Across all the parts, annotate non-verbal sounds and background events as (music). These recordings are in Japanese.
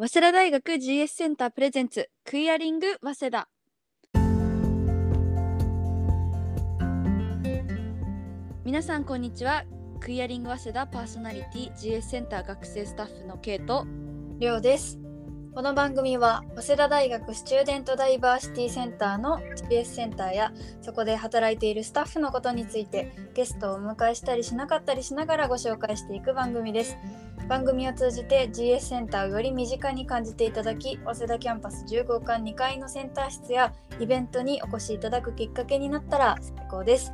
早稲田大学 GS センタープレゼンツクイアリング早稲田皆さんこんにちはクイアリング早稲田パーソナリティ GS センター学生スタッフのケイとりょうです。この番組は早稲田大学スチューデントダイバーシティセンターの GPS センターやそこで働いているスタッフのことについてゲストをお迎えしたりしなかったりしながらご紹介していく番組です。番組を通じて GS センターをより身近に感じていただき早稲田キャンパス10号館2階のセンター室やイベントにお越しいただくきっかけになったら最高です。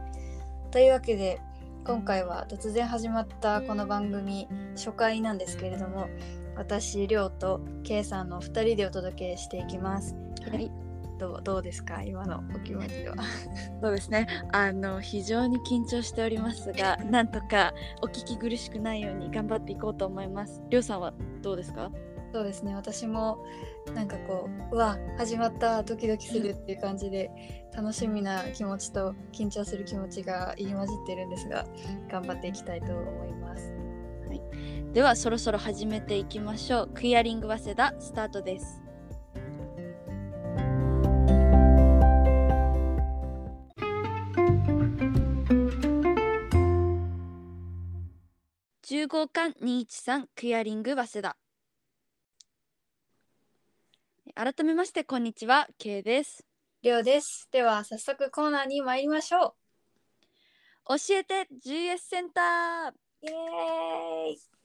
というわけで今回は突然始まったこの番組初回なんですけれども私、りょうと K さんの2人でお届けしていきます。はいどうどうですか？今のお気持ちは。(laughs) そうですねあの非常に緊張しておりますが (laughs) なんとかお聞き苦しくないように頑張っていこうと思いますりょうさんはどうですか？そうですね私もなんかこううわ始まったドキドキするっていう感じで楽しみな気持ちと緊張する気持ちが入り混じってるんですが頑張っていきたいと思います。ではそろそろ始めていきましょう。クイアリング早稲田スタートです。10号館213クイアリング早稲田。改めましてこんにちは K です。りょうです。では早速コーナーに参りましょ教えて GS センター。う。イエーイ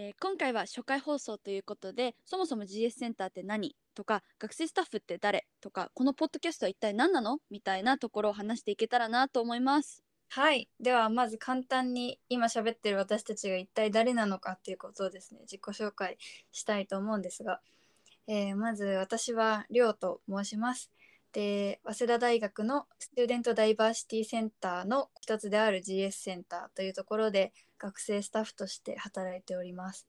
えー今回は初回放送ということでそもそも GS センターって何とか学生スタッフって誰とかこのポッドキャストは一体何なの？みたいなところを話していけたらなと思います。はい。では、まず簡単に今喋ってる私たちが一体誰なのかっていうことをですね、自己紹介したいと思うんですが、えーまず私はりょうと申します。で、早稲田大学のスチューデントダイバーシティセンターの一つである GS センターというところで学生スタッフとして働いております。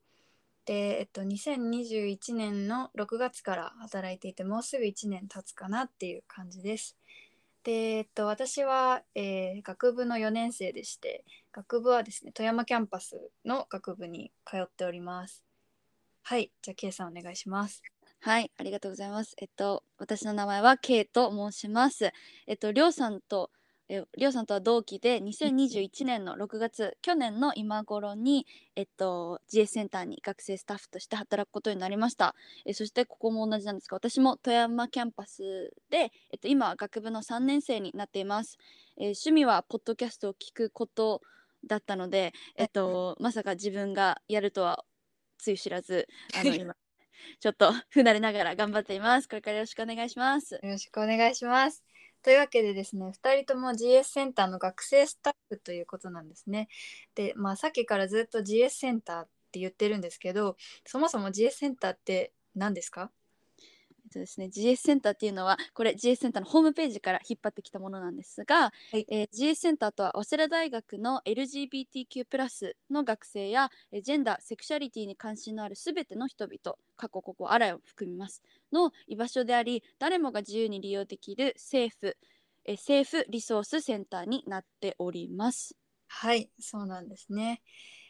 で、えっと、2021年の6月から働いていて、もうすぐ1年経つかなっていう感じです。で、えっと、私は、えー学部の4年生でして学部はですね富山キャンパスの学部に通っておりますはいじゃあ K さんお願いしますはい、ありがとうございます。えっと、私の名前は K と申します。えっと、りょうさんと、えりょうさんとは同期で、2021年の6月、去年の今頃に、えっと、GS センターに学生スタッフとして働くことになりました。えそして、ここも同じなんですが、私も富山キャンパスで、えっと、今は学部の3年生になっています。えー趣味は、ポッドキャストを聞くことだったので、えっと、(laughs) まさか自分がやるとは、つゆ知らず、あの、今、(laughs) ちょっと不慣れながら頑張っています。これからよろしくお願いします。よろしくお願いしますというわけでですね2人とも GS センターの学生スタッフということなんですね。でまあさっきからずっと GS センターって言ってるんですけどそもそも GS センターって何ですか？とですね、GS センターっていうのはこれ GS センターのホームページから引っ張ってきたものなんですが、はいえー GS センターとは早稲田大学の LGBTQ+ の学生やえージェンダーセクシャリティに関心のあるすべての人々過去ここあらを含みますの居場所であり誰もが自由に利用できる政府えー政府リソースセンターになっております。はいそうなんですね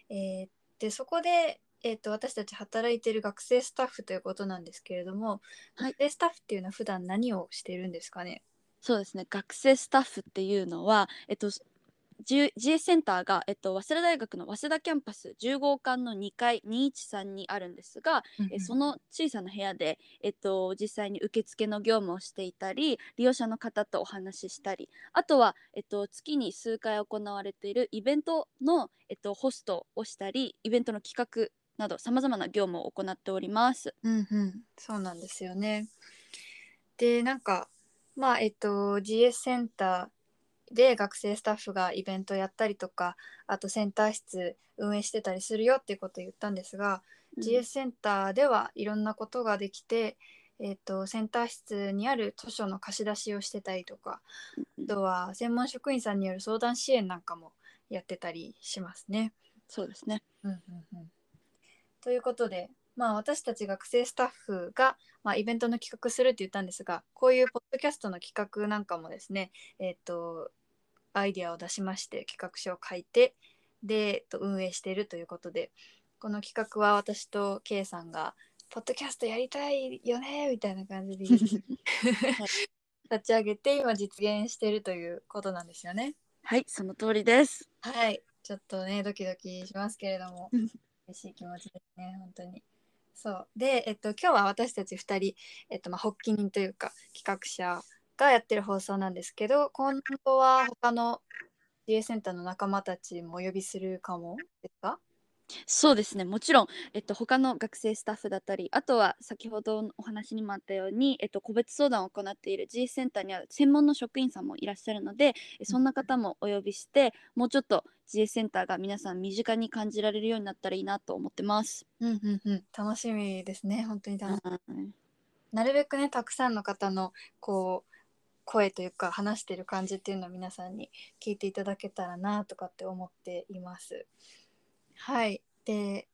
えーでそこでえー、と私たち働いている学生スタッフということなんですけれども、はい。学生スタッフっていうのは普段何をしているんですかね？そうですね。学生スタッフっていうのは、えっと、G- GS センターが、えっと、早稲田大学の早稲田キャンパス10号館の2階213にあるんですが、えその小さな部屋で、えっと、実際に受付の業務をしていたり利用者の方とお話ししたりあとは、えっと、月に数回行われているイベントの、えっと、ホストをしたりイベントの企画などさまざまな業務を行っております。うんうん、そうなんですよね。でなんかまあえっと GS センターで学生スタッフがイベントやったりとかあとセンター室運営してたりするよっていうことを言ったんですが、GS センターではいろんなことができて、えっとセンター室にある図書の貸し出しをしてたりとかうんあとは専門職員さんによる相談支援なんかもやってたりしますね。そうですね。うんうんうんということで、まあ、私たち学生スタッフが、まあ、イベントの企画するって言ったんですがこういうポッドキャストの企画なんかもですね、えっとアイデアを出しまして企画書を書いてで、えっと運営しているということでこの企画は私と K さんがポッドキャストやりたいよねみたいな感じで (laughs) 立ち上げて今実現してるということなんですよね。はいその通りですはいちょっとねドキドキしますけれどもうん (laughs) 嬉しい気持ちですね本当に。そうで、えっと、今日は私たち2人、えっとまあ、発起人というか企画者がやってる放送なんですけど今後は他の GA センターの仲間たちもお呼びするかもですか？そうですね。もちろん、えっと、他の学生スタッフだったりあとは先ほどのお話にもあったように、えっと、個別相談を行っている GS センターには専門の職員さんもいらっしゃるのでえそんな方もお呼びしてもうちょっと GS センターが皆さん身近に感じられるようになったらいいなと思ってます。うんうんうん。楽しみですね。本当に楽しみ。はいなるべくねたくさんの方のこう声というか話してる感じっていうのを皆さんに聞いていただけたらなとかって思っています。はい。で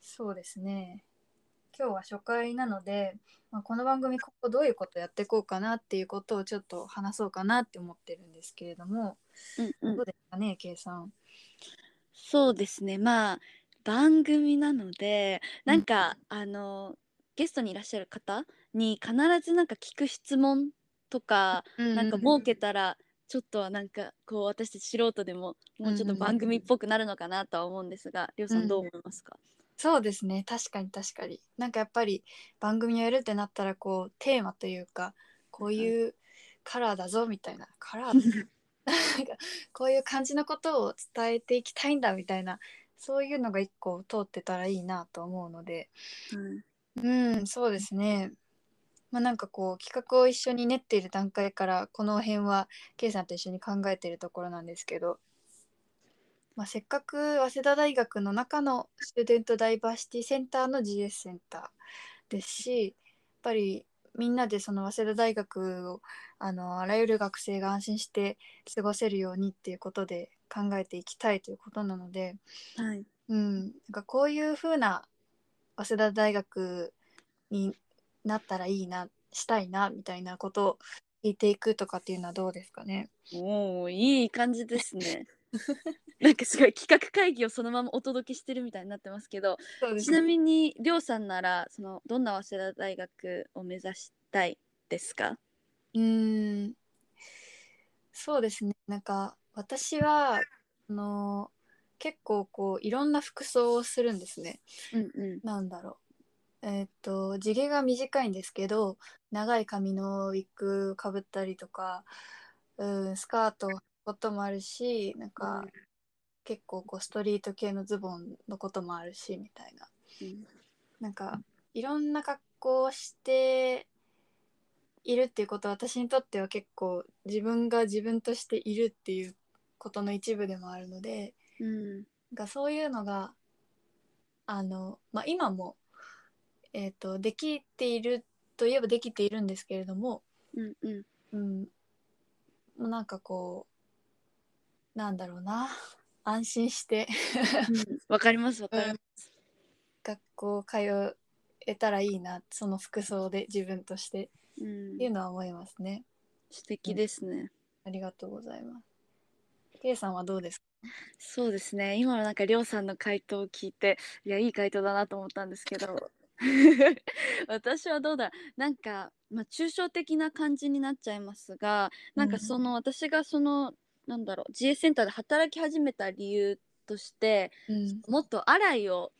そうですね。今日は初回なので、まあ、この番組ここどういうことやっていこうかなっていうことをちょっと話そうかなって思ってるんですけれども、うんうん。どうですかね K さん？そうですね。まあ番組なのでなんか、あのゲストにいらっしゃる方に必ずなんか聞く質問とか、なんか設けたらちょっとはなんかこう私たち素人でももうちょっと番組っぽくなるのかなとは思うんですが、りょうさんどう思いますか、そうですね。確かに確かに。なんかやっぱり番組をやるってなったらこうテーマというかこういうカラーだぞみたいな。カラー (laughs) なんかこういう感じのことを伝えていきたいんだみたいなそういうのが一個通ってたらいいなと思うので。うんそうですねまあなんかこう企画を一緒に練っている段階からこの辺は K さんと一緒に考えているところなんですけど、まあ、せっかく早稲田大学の中のスチューデントダイバーシティセンターの GS センターですしやっぱりみんなでその早稲田大学をあのあらゆる学生が安心して過ごせるようにっていうことで考えていきたいということなので、はい。うん、なんかこういう風な早稲田大学になったらいいなしたいなみたいなことを聞いていくとかっていうのはどうですかね？おおいい感じですね。(laughs) なんかすごい企画会議をそのままお届けしてるみたいになってますけどそうちなみにりょうさんならそのどんな早稲田大学を目指したいですか？うーんそうですね。なんか私はあの結構こういろんな服装をするんですね。うんうん。なんだろうえーっと地毛が短いんですけど長い髪のウィッグかぶったりとか、うん、スカートのこともあるしなんか、うん。結構こうストリート系のズボンのこともあるしみたいな。うん。なんかいろんな格好をしているっていうことは私にとっては結構自分が自分としているっていうことの一部でもあるのでうん。なんかそういうのがあの、まあ、今も、えー、とできているといえばできているんですけれども、うんうん。うん、もうなんかこうなんだろうな。安心して。わかりますわかります、学校通えたらいいな。その服装で自分として。うん。っていうのは思いますね。素敵ですね、ありがとうございます。K さんはどうですか？そうですね。今のなんかりょうさんの回答を聞いていやいい回答だなと思ったんですけど (laughs) 私はどうだなんか、まあ、抽象的な感じになっちゃいますがなんかその、私がそのなんだろう GA センターで働き始めた理由としてうん。もっとアライを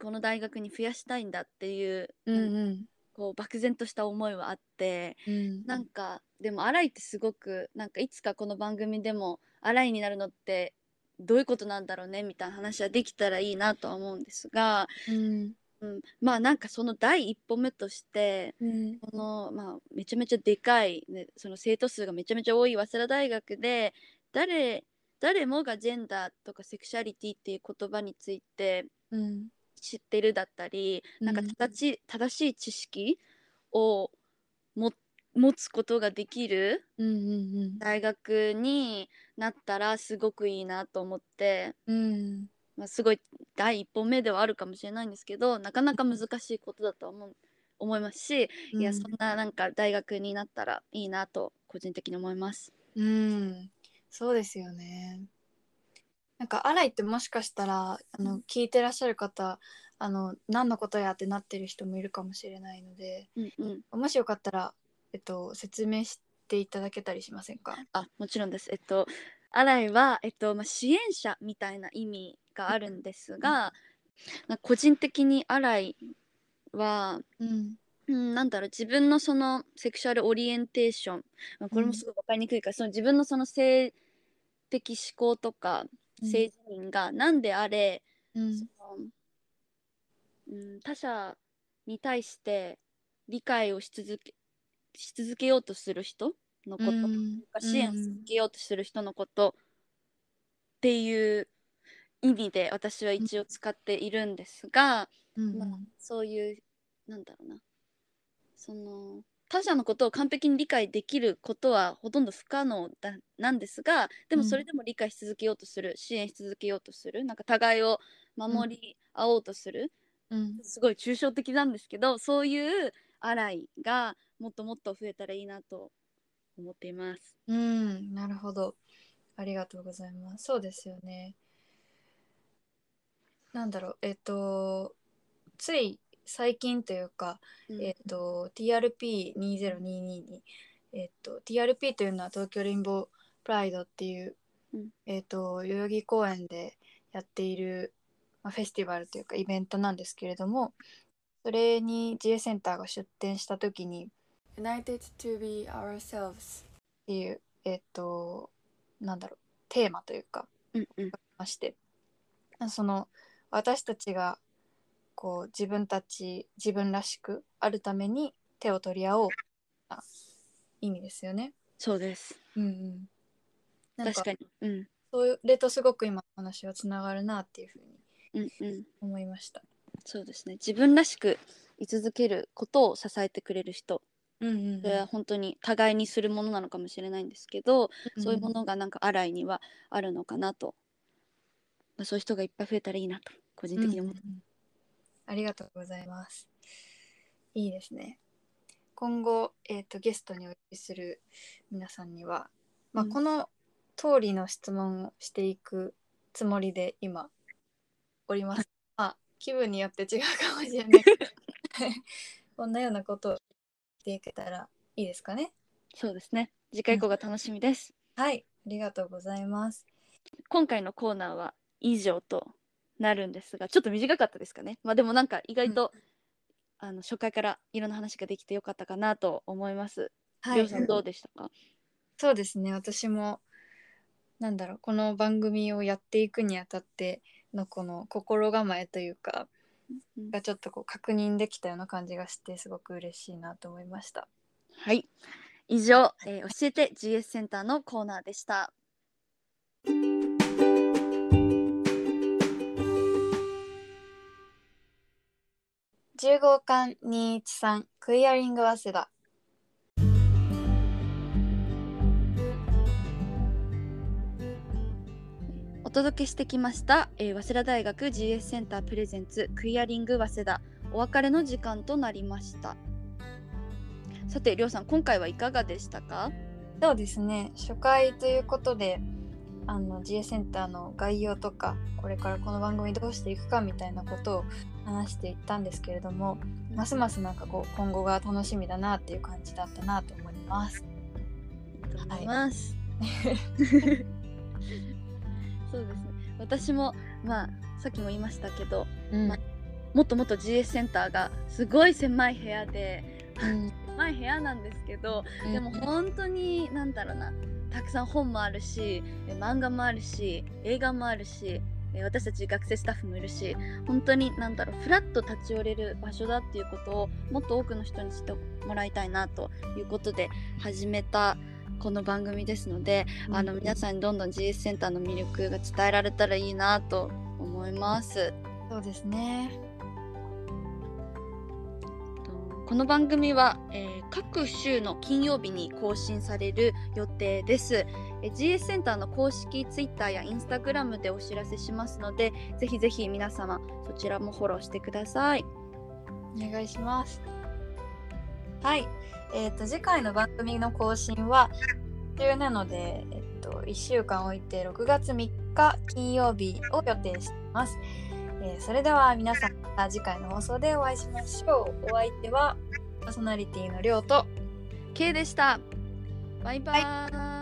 この大学に増やしたいんだっていう,、うんうん。こう漠然とした思いはあってうん。なんかでもアライってすごくなんかいつかこの番組でもアライになるのってどういうことなんだろうねみたいな話はできたらいいなとは思うんですが、うんうん、まあなんかその第一歩目としてうん。この、まあ、めちゃめちゃでかい、ね、その生徒数がめちゃめちゃ多い早稲田大学で誰誰もがジェンダーとかセクシャリティっていう言葉についてうん。知ってるだったり、なんかうん正しい正しい知識をも持つことができる大学になったらすごくいいなと思って、うんまあ、すごい第一歩目ではあるかもしれないんですけどなかなか難しいことだと思う思いますし、いやそんななんか大学になったらいいなと個人的に思います。うんそうですよね。なんかアライってもしかしたらあの聞いてらっしゃる方あの何のことやってなってる人もいるかもしれないのでうんうんもしよかったら、えっと、説明していただけたりしませんか？あもちろんです。えっとアライは、えっとまあ、支援者みたいな意味があるんですが、まあ個人的にアライは、うん。うん、なんだろう自分のそのセクシュアルオリエンテーション、まあ、これもすごい分かりにくいから、その自分のその性的思考とかうん。性自認が何であれ、うん。そのうん、他者に対して理解をし続けし続けようとする人のこと、うん。支援し続けようとする人のことっていう意味で私は一応使っているんですが、うんまあ、そういうなんだろうなその他者のことを完璧に理解できることはほとんど不可能だなんですがでもうんそれでも理解し続けようとする、支援し続けようとするなんか互いを守り合おうとする、うんすごい抽象的なんですけどそういう洗いがもっともっと増えたらいいなと思っています。うん、なるほど。ありがとうございます。そうですよね。なんだろう、えっと、つい最近というか、うん。えっと、TRP2022 に、えっと、TRP というのは東京レインボープライドっていう、うん。えっと、代々木公園でやっている、まあ、フェスティバルというかイベントなんですけれども、それに GA センターが出展した時に、United to be ourselves っていう、えっと、なんだろう、テーマというか、うんうん。ましてその私たちがこう自分たち自分らしくあるために手を取り合おうな意味ですよね。そうです。うんうん、確かに。うん。それとすごく今の話はつながるなっていうふうにうんうん。思いました。そうですね。自分らしく居続けることを支えてくれる人。うんうんうん。それは本当に互いにするものなのかもしれないんですけど、そういうものがなんか洗いにはあるのかなと、まあ、そういう人がいっぱい増えたらいいなと個人的に思って、うんうんうんありがとうございます。いいですね。今後、えー、とゲストにお呼びする皆さんには、まあ、うんこの通りの質問をしていくつもりで今おります。まあ気分によって違うかもしれない (laughs) こんなようなことをしていけたらいいですかね。そうですね次回以降が楽しみです、はい、ありがとうございます。今回のコーナーは以上となるんですがちょっと短かったですかねまあでもなんか意外と、あの初回からいろんな話ができてよかったかなと思います。りょうさんどうでしたか？そうですね私もなんだろうこの番組をやっていくにあたってのこの心構えというかうんがちょっとこう確認できたような感じがしてすごく嬉しいなと思いました。はい。以上、えー教えて GS センターのコーナーでした。10号館213クイアリング早稲田お届けしてきました、えー早稲田大学 GS センタープレゼンツクイアリング早稲田お別れの時間となりました。さて、りょうさん、今回はいかがでしたか？そうですね初回ということであの GA センターの概要とかこれからこの番組どうしていくかみたいなことを話していったんですけれどもますますなんかこう今後が楽しみだなっていう感じだったなと思います。いいと思います。(laughs) そうですね。私もまあさっきも言いましたけど、うんまもっともっと GS センターがすごい狭い部屋でうん (laughs) 狭い部屋なんですけど、でも本当になんだろうなたくさん本もあるしえ漫画もあるし映画もあるしえ私たち学生スタッフもいるし本当になんだろうフラッと立ち寄れる場所だっていうことをもっと多くの人に知ってもらいたいなということで始めたこの番組ですので、あの皆さんにどんどん GS センターの魅力が伝えられたらいいなと思います。そうですね。とこの番組は、えー各週の金曜日に更新される予定です。えー GS センターの公式 Twitter や Instagram でお知らせしますので、ぜひぜひ皆様そちらもフォローしてください。お願いします。はい。えっ、と次回の番組の更新は週なので、えっと1週間置いて6月3日金曜日を予定しています。えーそれでは皆さんまた次回の放送でお会いしましょうお相手はパーソナリティのりょうと K でしたバイバイ